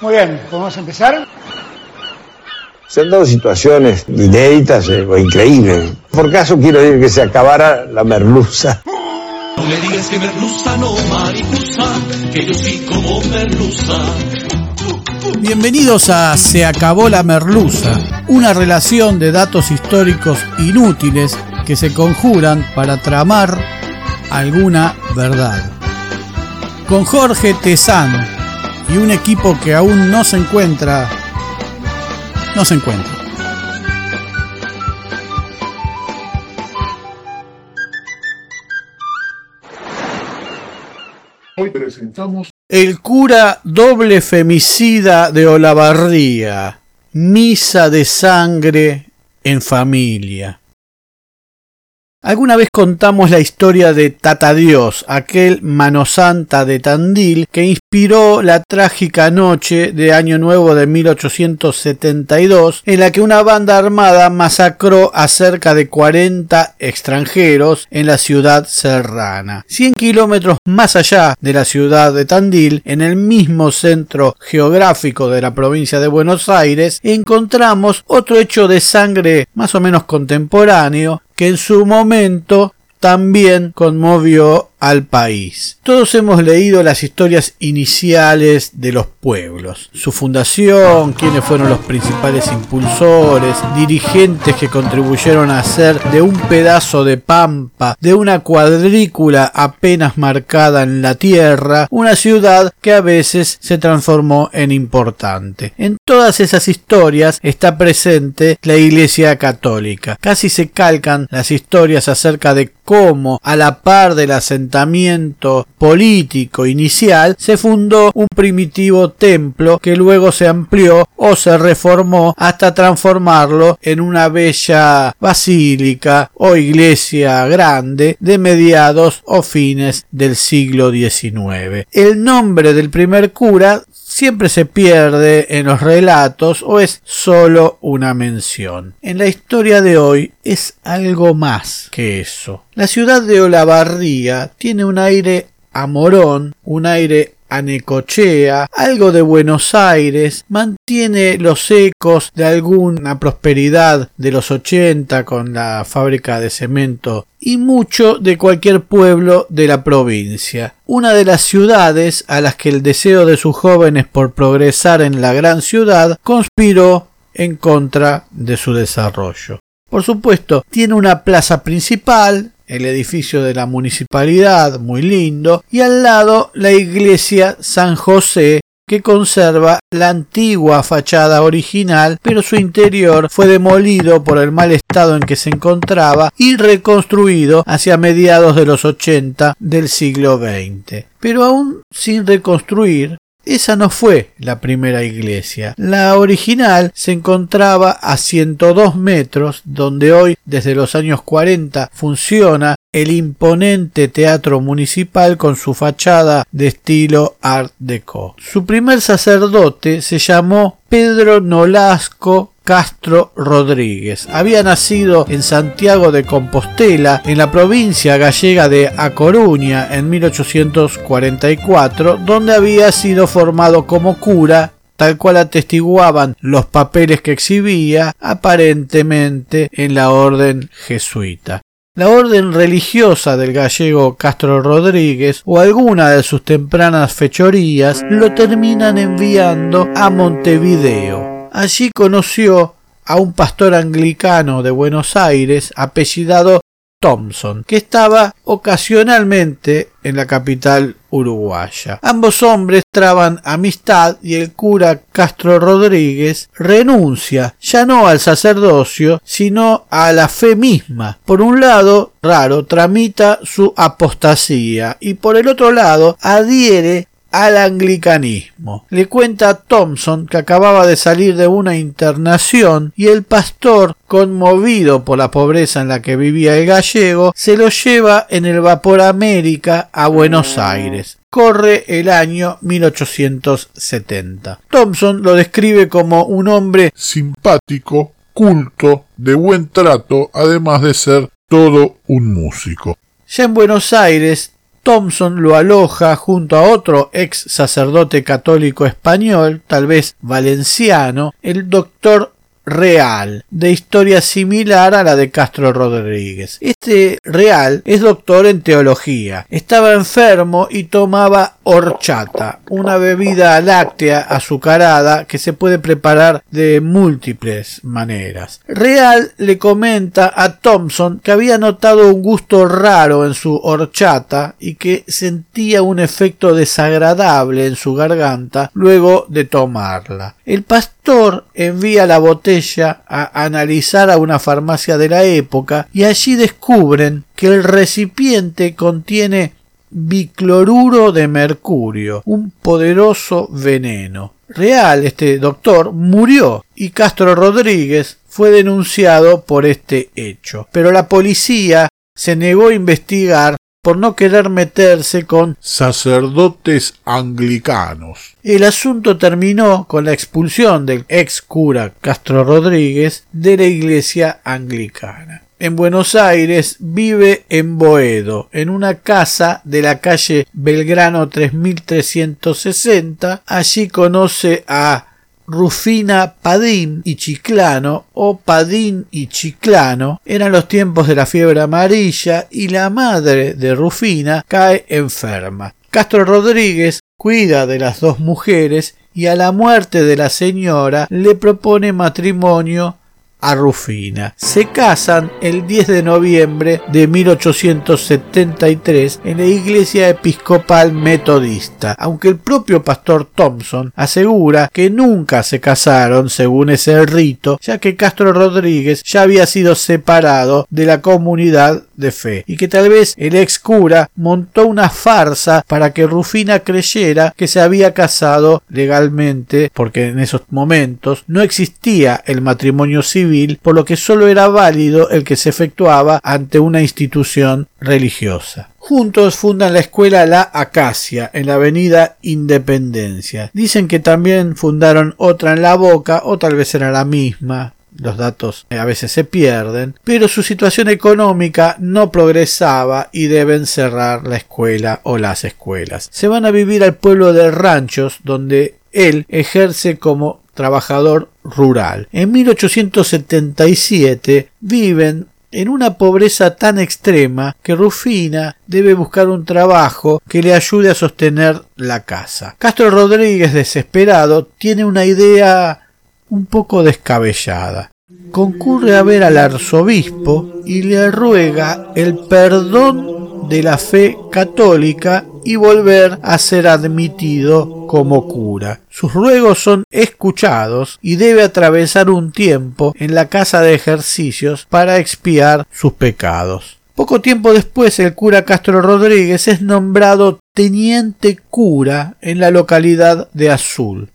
Muy bien, ¿podemos empezar? Se han dado situaciones inéditas eh, o increíbles. Por caso quiero decir que se acabara la merluza. No me digas que merluza no mariposa, que yo sí como merluza. Bienvenidos a Se acabó la merluza, una relación de datos históricos inútiles que se conjuran para tramar alguna verdad. Con Jorge Tezán y un equipo que aún no se encuentra, no se encuentra. Hoy presentamos El cura doble femicida de Olavarría, misa de sangre en familia. Alguna vez contamos la historia de Tata Dios, aquel mano santa de Tandil que inspiró la trágica noche de Año Nuevo de 1872 en la que una banda armada masacró a cerca de 40 extranjeros en la ciudad serrana. 100 kilómetros más allá de la ciudad de Tandil, en el mismo centro geográfico de la provincia de Buenos Aires, encontramos otro hecho de sangre más o menos contemporáneo que en su momento también conmovió al país. Todos hemos leído las historias iniciales de los pueblos, su fundación, quiénes fueron los principales impulsores, dirigentes que contribuyeron a hacer de un pedazo de pampa, de una cuadrícula apenas marcada en la tierra, una ciudad que a veces se transformó en importante. En todas esas historias está presente la Iglesia Católica. Casi se calcan las historias acerca de cómo, a la par del político inicial, se fundó un primitivo templo que luego se amplió o se reformó hasta transformarlo en una bella basílica o iglesia grande de mediados o fines del siglo XIX. El nombre del primer cura siempre se pierde en los relatos o es solo una mención. En la historia de hoy es algo más que eso. La ciudad de Olavarría tiene un aire amorón, un aire Anecochea, algo de Buenos Aires, mantiene los ecos de alguna prosperidad de los 80 con la fábrica de cemento y mucho de cualquier pueblo de la provincia. Una de las ciudades a las que el deseo de sus jóvenes por progresar en la gran ciudad conspiró en contra de su desarrollo. Por supuesto, tiene una plaza principal, el edificio de la municipalidad, muy lindo, y al lado la iglesia San José, que conserva la antigua fachada original, pero su interior fue demolido por el mal estado en que se encontraba y reconstruido hacia mediados de los 80 del siglo XX. Pero aún sin reconstruir, esa no fue la primera iglesia. La original se encontraba a 102 metros, donde hoy, desde los años 40, funciona el imponente teatro municipal con su fachada de estilo Art Deco. Su primer sacerdote se llamó Pedro Nolasco Castro Rodríguez. Había nacido en Santiago de Compostela, en la provincia gallega de A Coruña, en 1844, donde había sido formado como cura tal cual atestiguaban los papeles que exhibía aparentemente en la orden jesuita. La orden religiosa del gallego Castro Rodríguez o alguna de sus tempranas fechorías lo terminan enviando a Montevideo. Allí conoció a un pastor anglicano de Buenos Aires apellidado Thompson, que estaba ocasionalmente en la capital uruguaya. Ambos hombres traban amistad y el cura Castro Rodríguez renuncia ya no al sacerdocio, sino a la fe misma. Por un lado, raro, tramita su apostasía y por el otro lado adhiere al anglicanismo. Le cuenta a Thompson que acababa de salir de una internación y el pastor, conmovido por la pobreza en la que vivía el gallego, se lo lleva en el vapor América a Buenos Aires. Corre el año 1870. Thompson lo describe como un hombre simpático, culto, de buen trato, además de ser todo un músico. Ya en Buenos Aires Thompson lo aloja junto a otro ex sacerdote católico español, tal vez valenciano, el doctor Real, de historia similar a la de Castro Rodríguez. Este Real es doctor en teología. Estaba enfermo y tomaba horchata, una bebida láctea azucarada que se puede preparar de múltiples maneras. Real le comenta a Thompson que había notado un gusto raro en su horchata y que sentía un efecto desagradable en su garganta luego de tomarla. El pastor envía la botella a analizar a una farmacia de la época y allí descubren que el recipiente contiene bicloruro de mercurio, un poderoso veneno. Real, este doctor, murió y Castro Rodríguez fue denunciado por este hecho. Pero la policía se negó a investigar por no querer meterse con sacerdotes anglicanos. El asunto terminó con la expulsión del ex cura Castro Rodríguez de la iglesia anglicana en Buenos Aires, vive en Boedo, en una casa de la calle Belgrano 3360. Allí conoce a Rufina Padín y Chiclano o Padín y Chiclano eran los tiempos de la fiebre amarilla y la madre de Rufina cae enferma. Castro Rodríguez cuida de las dos mujeres y a la muerte de la señora le propone matrimonio a Rufina. Se casan el 10 de noviembre de 1873 en la iglesia episcopal metodista, aunque el propio pastor Thompson asegura que nunca se casaron según ese rito, ya que Castro Rodríguez ya había sido separado de la comunidad de fe y que tal vez el ex cura montó una farsa para que Rufina creyera que se había casado legalmente porque en esos momentos no existía el matrimonio civil por lo que solo era válido el que se efectuaba ante una institución religiosa. Juntos fundan la escuela La Acacia en la avenida Independencia. Dicen que también fundaron otra en La Boca o tal vez era la misma los datos a veces se pierden, pero su situación económica no progresaba y deben cerrar la escuela o las escuelas. Se van a vivir al pueblo de Ranchos, donde él ejerce como trabajador rural. En 1877 viven en una pobreza tan extrema que Rufina debe buscar un trabajo que le ayude a sostener la casa. Castro Rodríguez, desesperado, tiene una idea un poco descabellada. Concurre a ver al arzobispo y le ruega el perdón de la fe católica y volver a ser admitido como cura. Sus ruegos son escuchados y debe atravesar un tiempo en la casa de ejercicios para expiar sus pecados. Poco tiempo después el cura Castro Rodríguez es nombrado teniente cura en la localidad de Azul.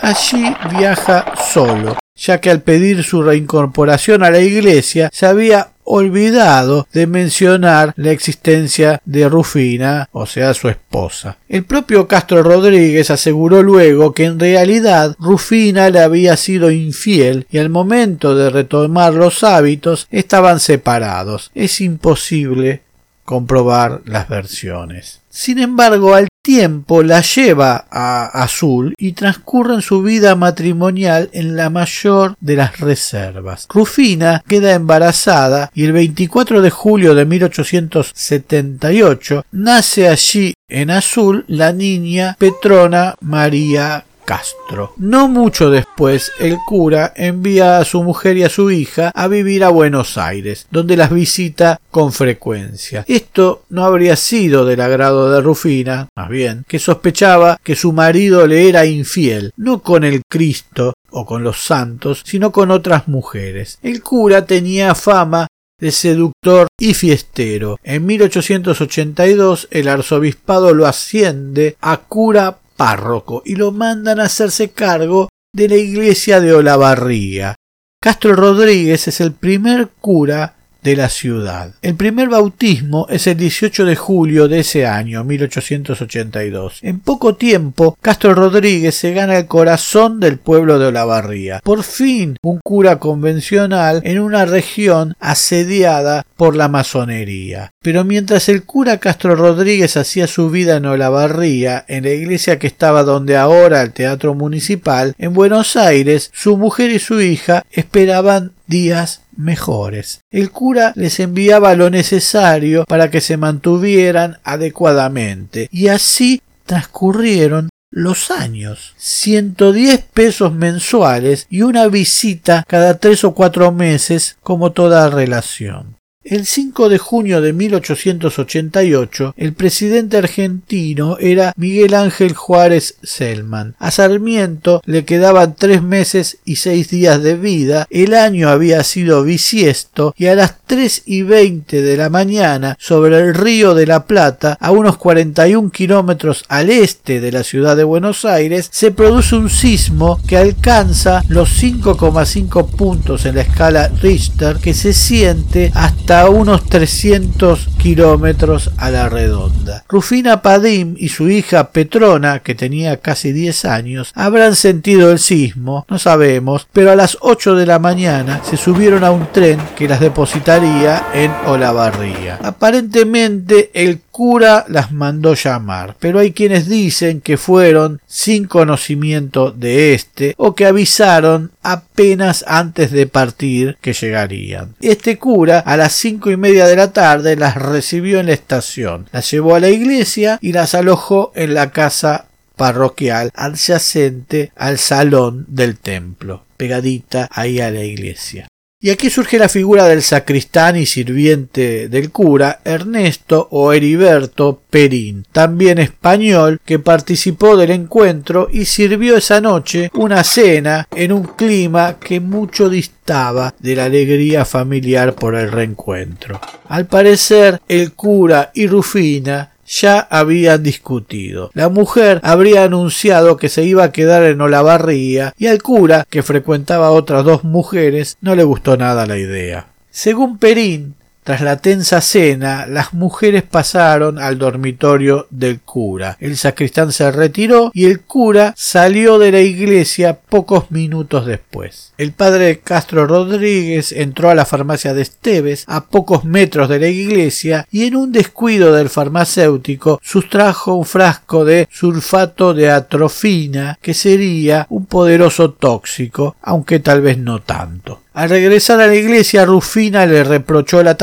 Allí viaja solo, ya que al pedir su reincorporación a la iglesia se había olvidado de mencionar la existencia de Rufina, o sea, su esposa. El propio Castro Rodríguez aseguró luego que en realidad Rufina le había sido infiel y al momento de retomar los hábitos estaban separados. Es imposible comprobar las versiones. Sin embargo, al tiempo la lleva a Azul y transcurren su vida matrimonial en la mayor de las reservas. Rufina queda embarazada y el 24 de julio de 1878 nace allí en Azul la niña Petrona María Castro. No mucho después, el cura envía a su mujer y a su hija a vivir a Buenos Aires, donde las visita con frecuencia. Esto no habría sido del agrado de Rufina, más bien, que sospechaba que su marido le era infiel, no con el Cristo o con los santos, sino con otras mujeres. El cura tenía fama de seductor y fiestero. En 1882 el arzobispado lo asciende a cura párroco y lo mandan a hacerse cargo de la iglesia de Olavarría. Castro Rodríguez es el primer cura la ciudad. El primer bautismo es el 18 de julio de ese año, 1882. En poco tiempo, Castro Rodríguez se gana el corazón del pueblo de Olavarría. Por fin, un cura convencional en una región asediada por la masonería. Pero mientras el cura Castro Rodríguez hacía su vida en Olavarría, en la iglesia que estaba donde ahora el Teatro Municipal, en Buenos Aires, su mujer y su hija esperaban días mejores. El cura les enviaba lo necesario para que se mantuvieran adecuadamente y así transcurrieron los años. 110 pesos mensuales y una visita cada tres o cuatro meses como toda relación. El 5 de junio de 1888, el presidente argentino era Miguel Ángel Juárez Selman. A Sarmiento le quedaban tres meses y seis días de vida, el año había sido bisiesto y a las tres y veinte de la mañana, sobre el río de la Plata, a unos 41 kilómetros al este de la ciudad de Buenos Aires, se produce un sismo que alcanza los 5,5 puntos en la escala Richter que se siente hasta a unos 300 kilómetros a la redonda. Rufina Padim y su hija Petrona, que tenía casi 10 años, habrán sentido el sismo, no sabemos, pero a las 8 de la mañana se subieron a un tren que las depositaría en Olavarría. Aparentemente el cura las mandó llamar, pero hay quienes dicen que fueron sin conocimiento de éste o que avisaron apenas antes de partir que llegarían. Este cura a las cinco y media de la tarde las recibió en la estación, las llevó a la iglesia y las alojó en la casa parroquial adyacente al salón del templo, pegadita ahí a la iglesia. Y aquí surge la figura del sacristán y sirviente del cura, Ernesto o Heriberto Perín, también español, que participó del encuentro y sirvió esa noche una cena en un clima que mucho distaba de la alegría familiar por el reencuentro. Al parecer, el cura y Rufina ya habían discutido. La mujer habría anunciado que se iba a quedar en Olavarría y al cura, que frecuentaba a otras dos mujeres, no le gustó nada la idea. Según Perín, tras la tensa cena, las mujeres pasaron al dormitorio del cura. El sacristán se retiró y el cura salió de la iglesia pocos minutos después. El padre Castro Rodríguez entró a la farmacia de Esteves a pocos metros de la iglesia y en un descuido del farmacéutico sustrajo un frasco de sulfato de atrofina que sería un poderoso tóxico, aunque tal vez no tanto. Al regresar a la iglesia, Rufina le reprochó la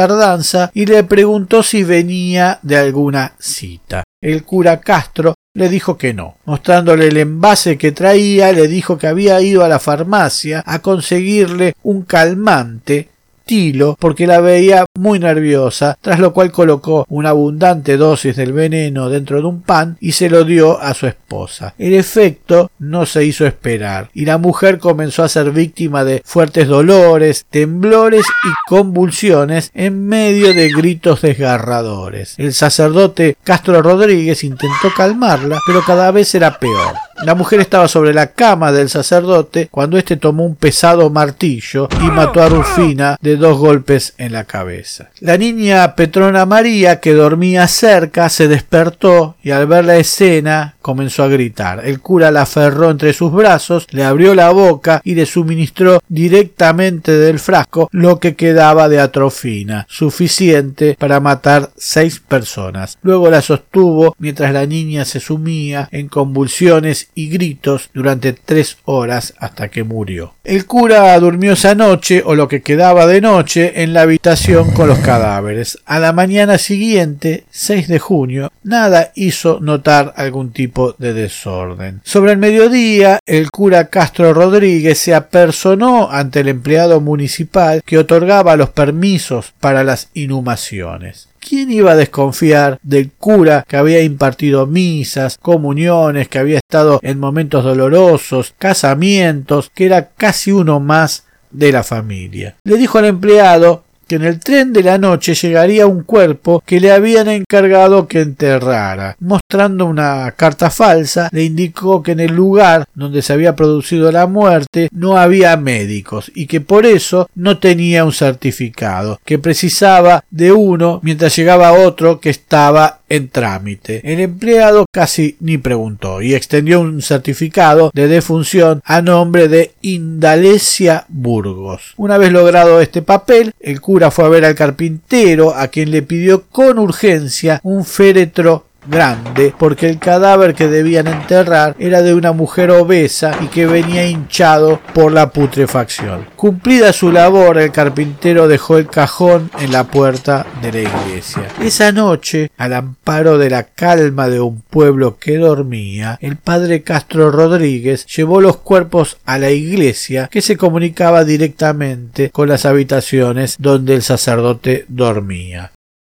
y le preguntó si venía de alguna cita. El cura Castro le dijo que no. Mostrándole el envase que traía, le dijo que había ido a la farmacia a conseguirle un calmante Porque la veía muy nerviosa, tras lo cual colocó una abundante dosis del veneno dentro de un pan y se lo dio a su esposa. El efecto no se hizo esperar y la mujer comenzó a ser víctima de fuertes dolores, temblores y convulsiones en medio de gritos desgarradores. El sacerdote Castro Rodríguez intentó calmarla, pero cada vez era peor. La mujer estaba sobre la cama del sacerdote cuando éste tomó un pesado martillo y mató a Rufina de dos golpes en la cabeza. La niña Petrona María, que dormía cerca, se despertó y al ver la escena comenzó a gritar. El cura la aferró entre sus brazos, le abrió la boca y le suministró directamente del frasco lo que quedaba de atrofina, suficiente para matar seis personas. Luego la sostuvo mientras la niña se sumía en convulsiones y gritos durante tres horas hasta que murió. El cura durmió esa noche, o lo que quedaba de noche, en la habitación con los cadáveres. A la mañana siguiente, 6 de junio, nada hizo notar algún tipo de desorden. Sobre el mediodía, el cura Castro Rodríguez se apersonó ante el empleado municipal que otorgaba los permisos para las inhumaciones. ¿Quién iba a desconfiar del cura que había impartido misas, comuniones, que había estado en momentos dolorosos, casamientos, que era casi uno más de la familia? Le dijo al empleado que en el tren de la noche llegaría un cuerpo que le habían encargado que enterrara. Mostrando una carta falsa, le indicó que en el lugar donde se había producido la muerte no había médicos y que por eso no tenía un certificado, que precisaba de uno mientras llegaba otro que estaba en trámite. El empleado casi ni preguntó y extendió un certificado de defunción a nombre de Indalecia Burgos. Una vez logrado este papel, el cura fue a ver al carpintero, a quien le pidió con urgencia un féretro grande porque el cadáver que debían enterrar era de una mujer obesa y que venía hinchado por la putrefacción. Cumplida su labor, el carpintero dejó el cajón en la puerta de la iglesia. Esa noche, al amparo de la calma de un pueblo que dormía, el padre Castro Rodríguez llevó los cuerpos a la iglesia que se comunicaba directamente con las habitaciones donde el sacerdote dormía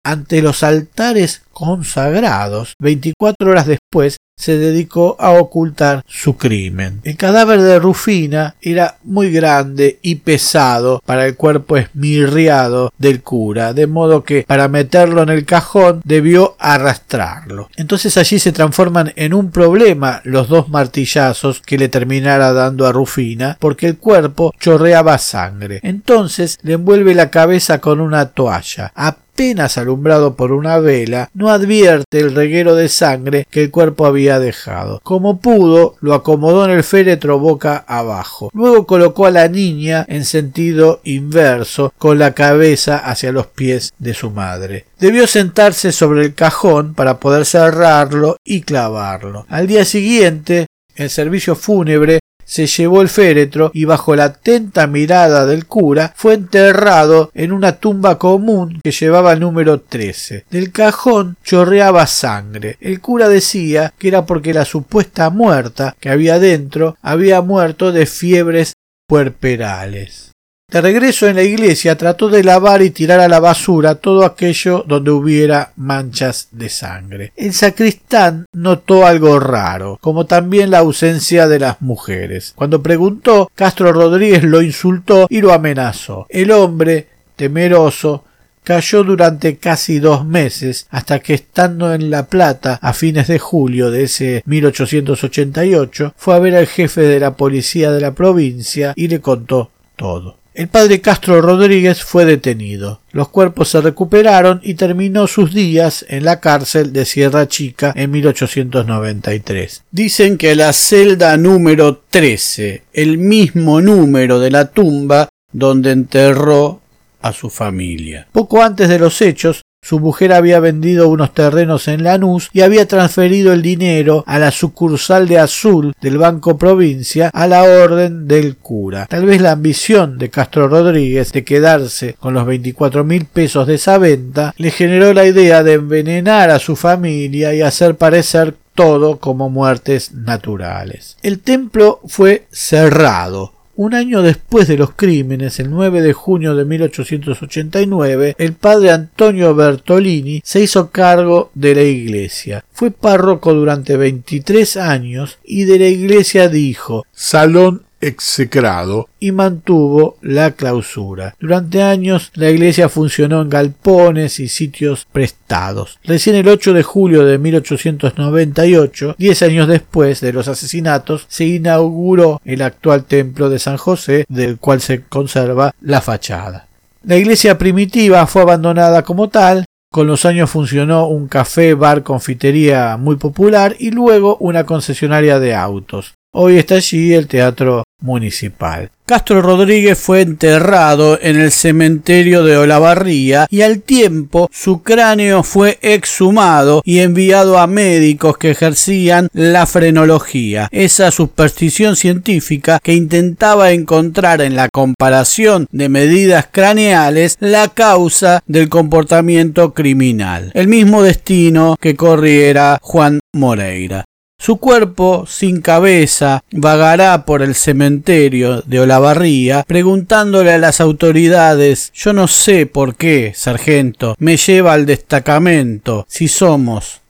ante los altares consagrados, 24 horas después se dedicó a ocultar su crimen. El cadáver de Rufina era muy grande y pesado para el cuerpo esmirriado del cura, de modo que para meterlo en el cajón debió arrastrarlo. Entonces allí se transforman en un problema los dos martillazos que le terminara dando a Rufina, porque el cuerpo chorreaba sangre. Entonces le envuelve la cabeza con una toalla apenas alumbrado por una vela, advierte el reguero de sangre que el cuerpo había dejado. Como pudo, lo acomodó en el féretro boca abajo. Luego colocó a la niña en sentido inverso, con la cabeza hacia los pies de su madre. Debió sentarse sobre el cajón para poder cerrarlo y clavarlo. Al día siguiente, el servicio fúnebre se llevó el féretro y bajo la atenta mirada del cura fue enterrado en una tumba común que llevaba el número 13. Del cajón chorreaba sangre. El cura decía que era porque la supuesta muerta que había dentro había muerto de fiebres puerperales. De regreso en la iglesia trató de lavar y tirar a la basura todo aquello donde hubiera manchas de sangre. El sacristán notó algo raro, como también la ausencia de las mujeres. Cuando preguntó, Castro Rodríguez lo insultó y lo amenazó. El hombre, temeroso, cayó durante casi dos meses hasta que estando en La Plata a fines de julio de ese 1888 fue a ver al jefe de la policía de la provincia y le contó todo. El padre Castro Rodríguez fue detenido. Los cuerpos se recuperaron y terminó sus días en la cárcel de Sierra Chica en 1893. Dicen que la celda número 13, el mismo número de la tumba donde enterró a su familia. Poco antes de los hechos, su mujer había vendido unos terrenos en Lanús y había transferido el dinero a la sucursal de Azul del Banco Provincia a la orden del cura. Tal vez la ambición de Castro Rodríguez de quedarse con los veinticuatro mil pesos de esa venta le generó la idea de envenenar a su familia y hacer parecer todo como muertes naturales. El templo fue cerrado un año después de los crímenes, el 9 de junio de 1889, el padre Antonio Bertolini se hizo cargo de la iglesia. Fue párroco durante 23 años y de la iglesia dijo Salón execrado y mantuvo la clausura. Durante años la iglesia funcionó en galpones y sitios prestados. Recién el 8 de julio de 1898, diez años después de los asesinatos, se inauguró el actual templo de San José, del cual se conserva la fachada. La iglesia primitiva fue abandonada como tal, con los años funcionó un café, bar, confitería muy popular y luego una concesionaria de autos. Hoy está allí el Teatro Municipal. Castro Rodríguez fue enterrado en el cementerio de Olavarría y al tiempo su cráneo fue exhumado y enviado a médicos que ejercían la frenología, esa superstición científica que intentaba encontrar en la comparación de medidas craneales la causa del comportamiento criminal. El mismo destino que corriera Juan Moreira. Su cuerpo, sin cabeza, vagará por el cementerio de Olavarría, preguntándole a las autoridades Yo no sé por qué, sargento, me lleva al destacamento si somos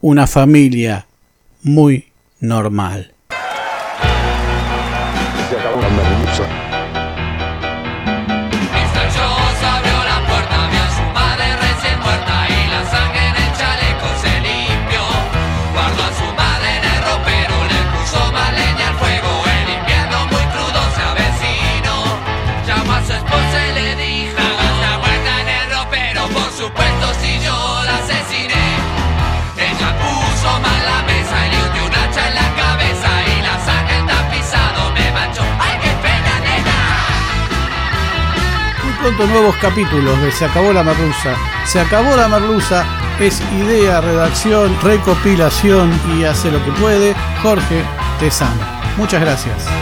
una familia muy normal. Nuevos capítulos de Se acabó la merluza. Se acabó la merluza es idea, redacción, recopilación y hace lo que puede Jorge Tezano. Muchas gracias.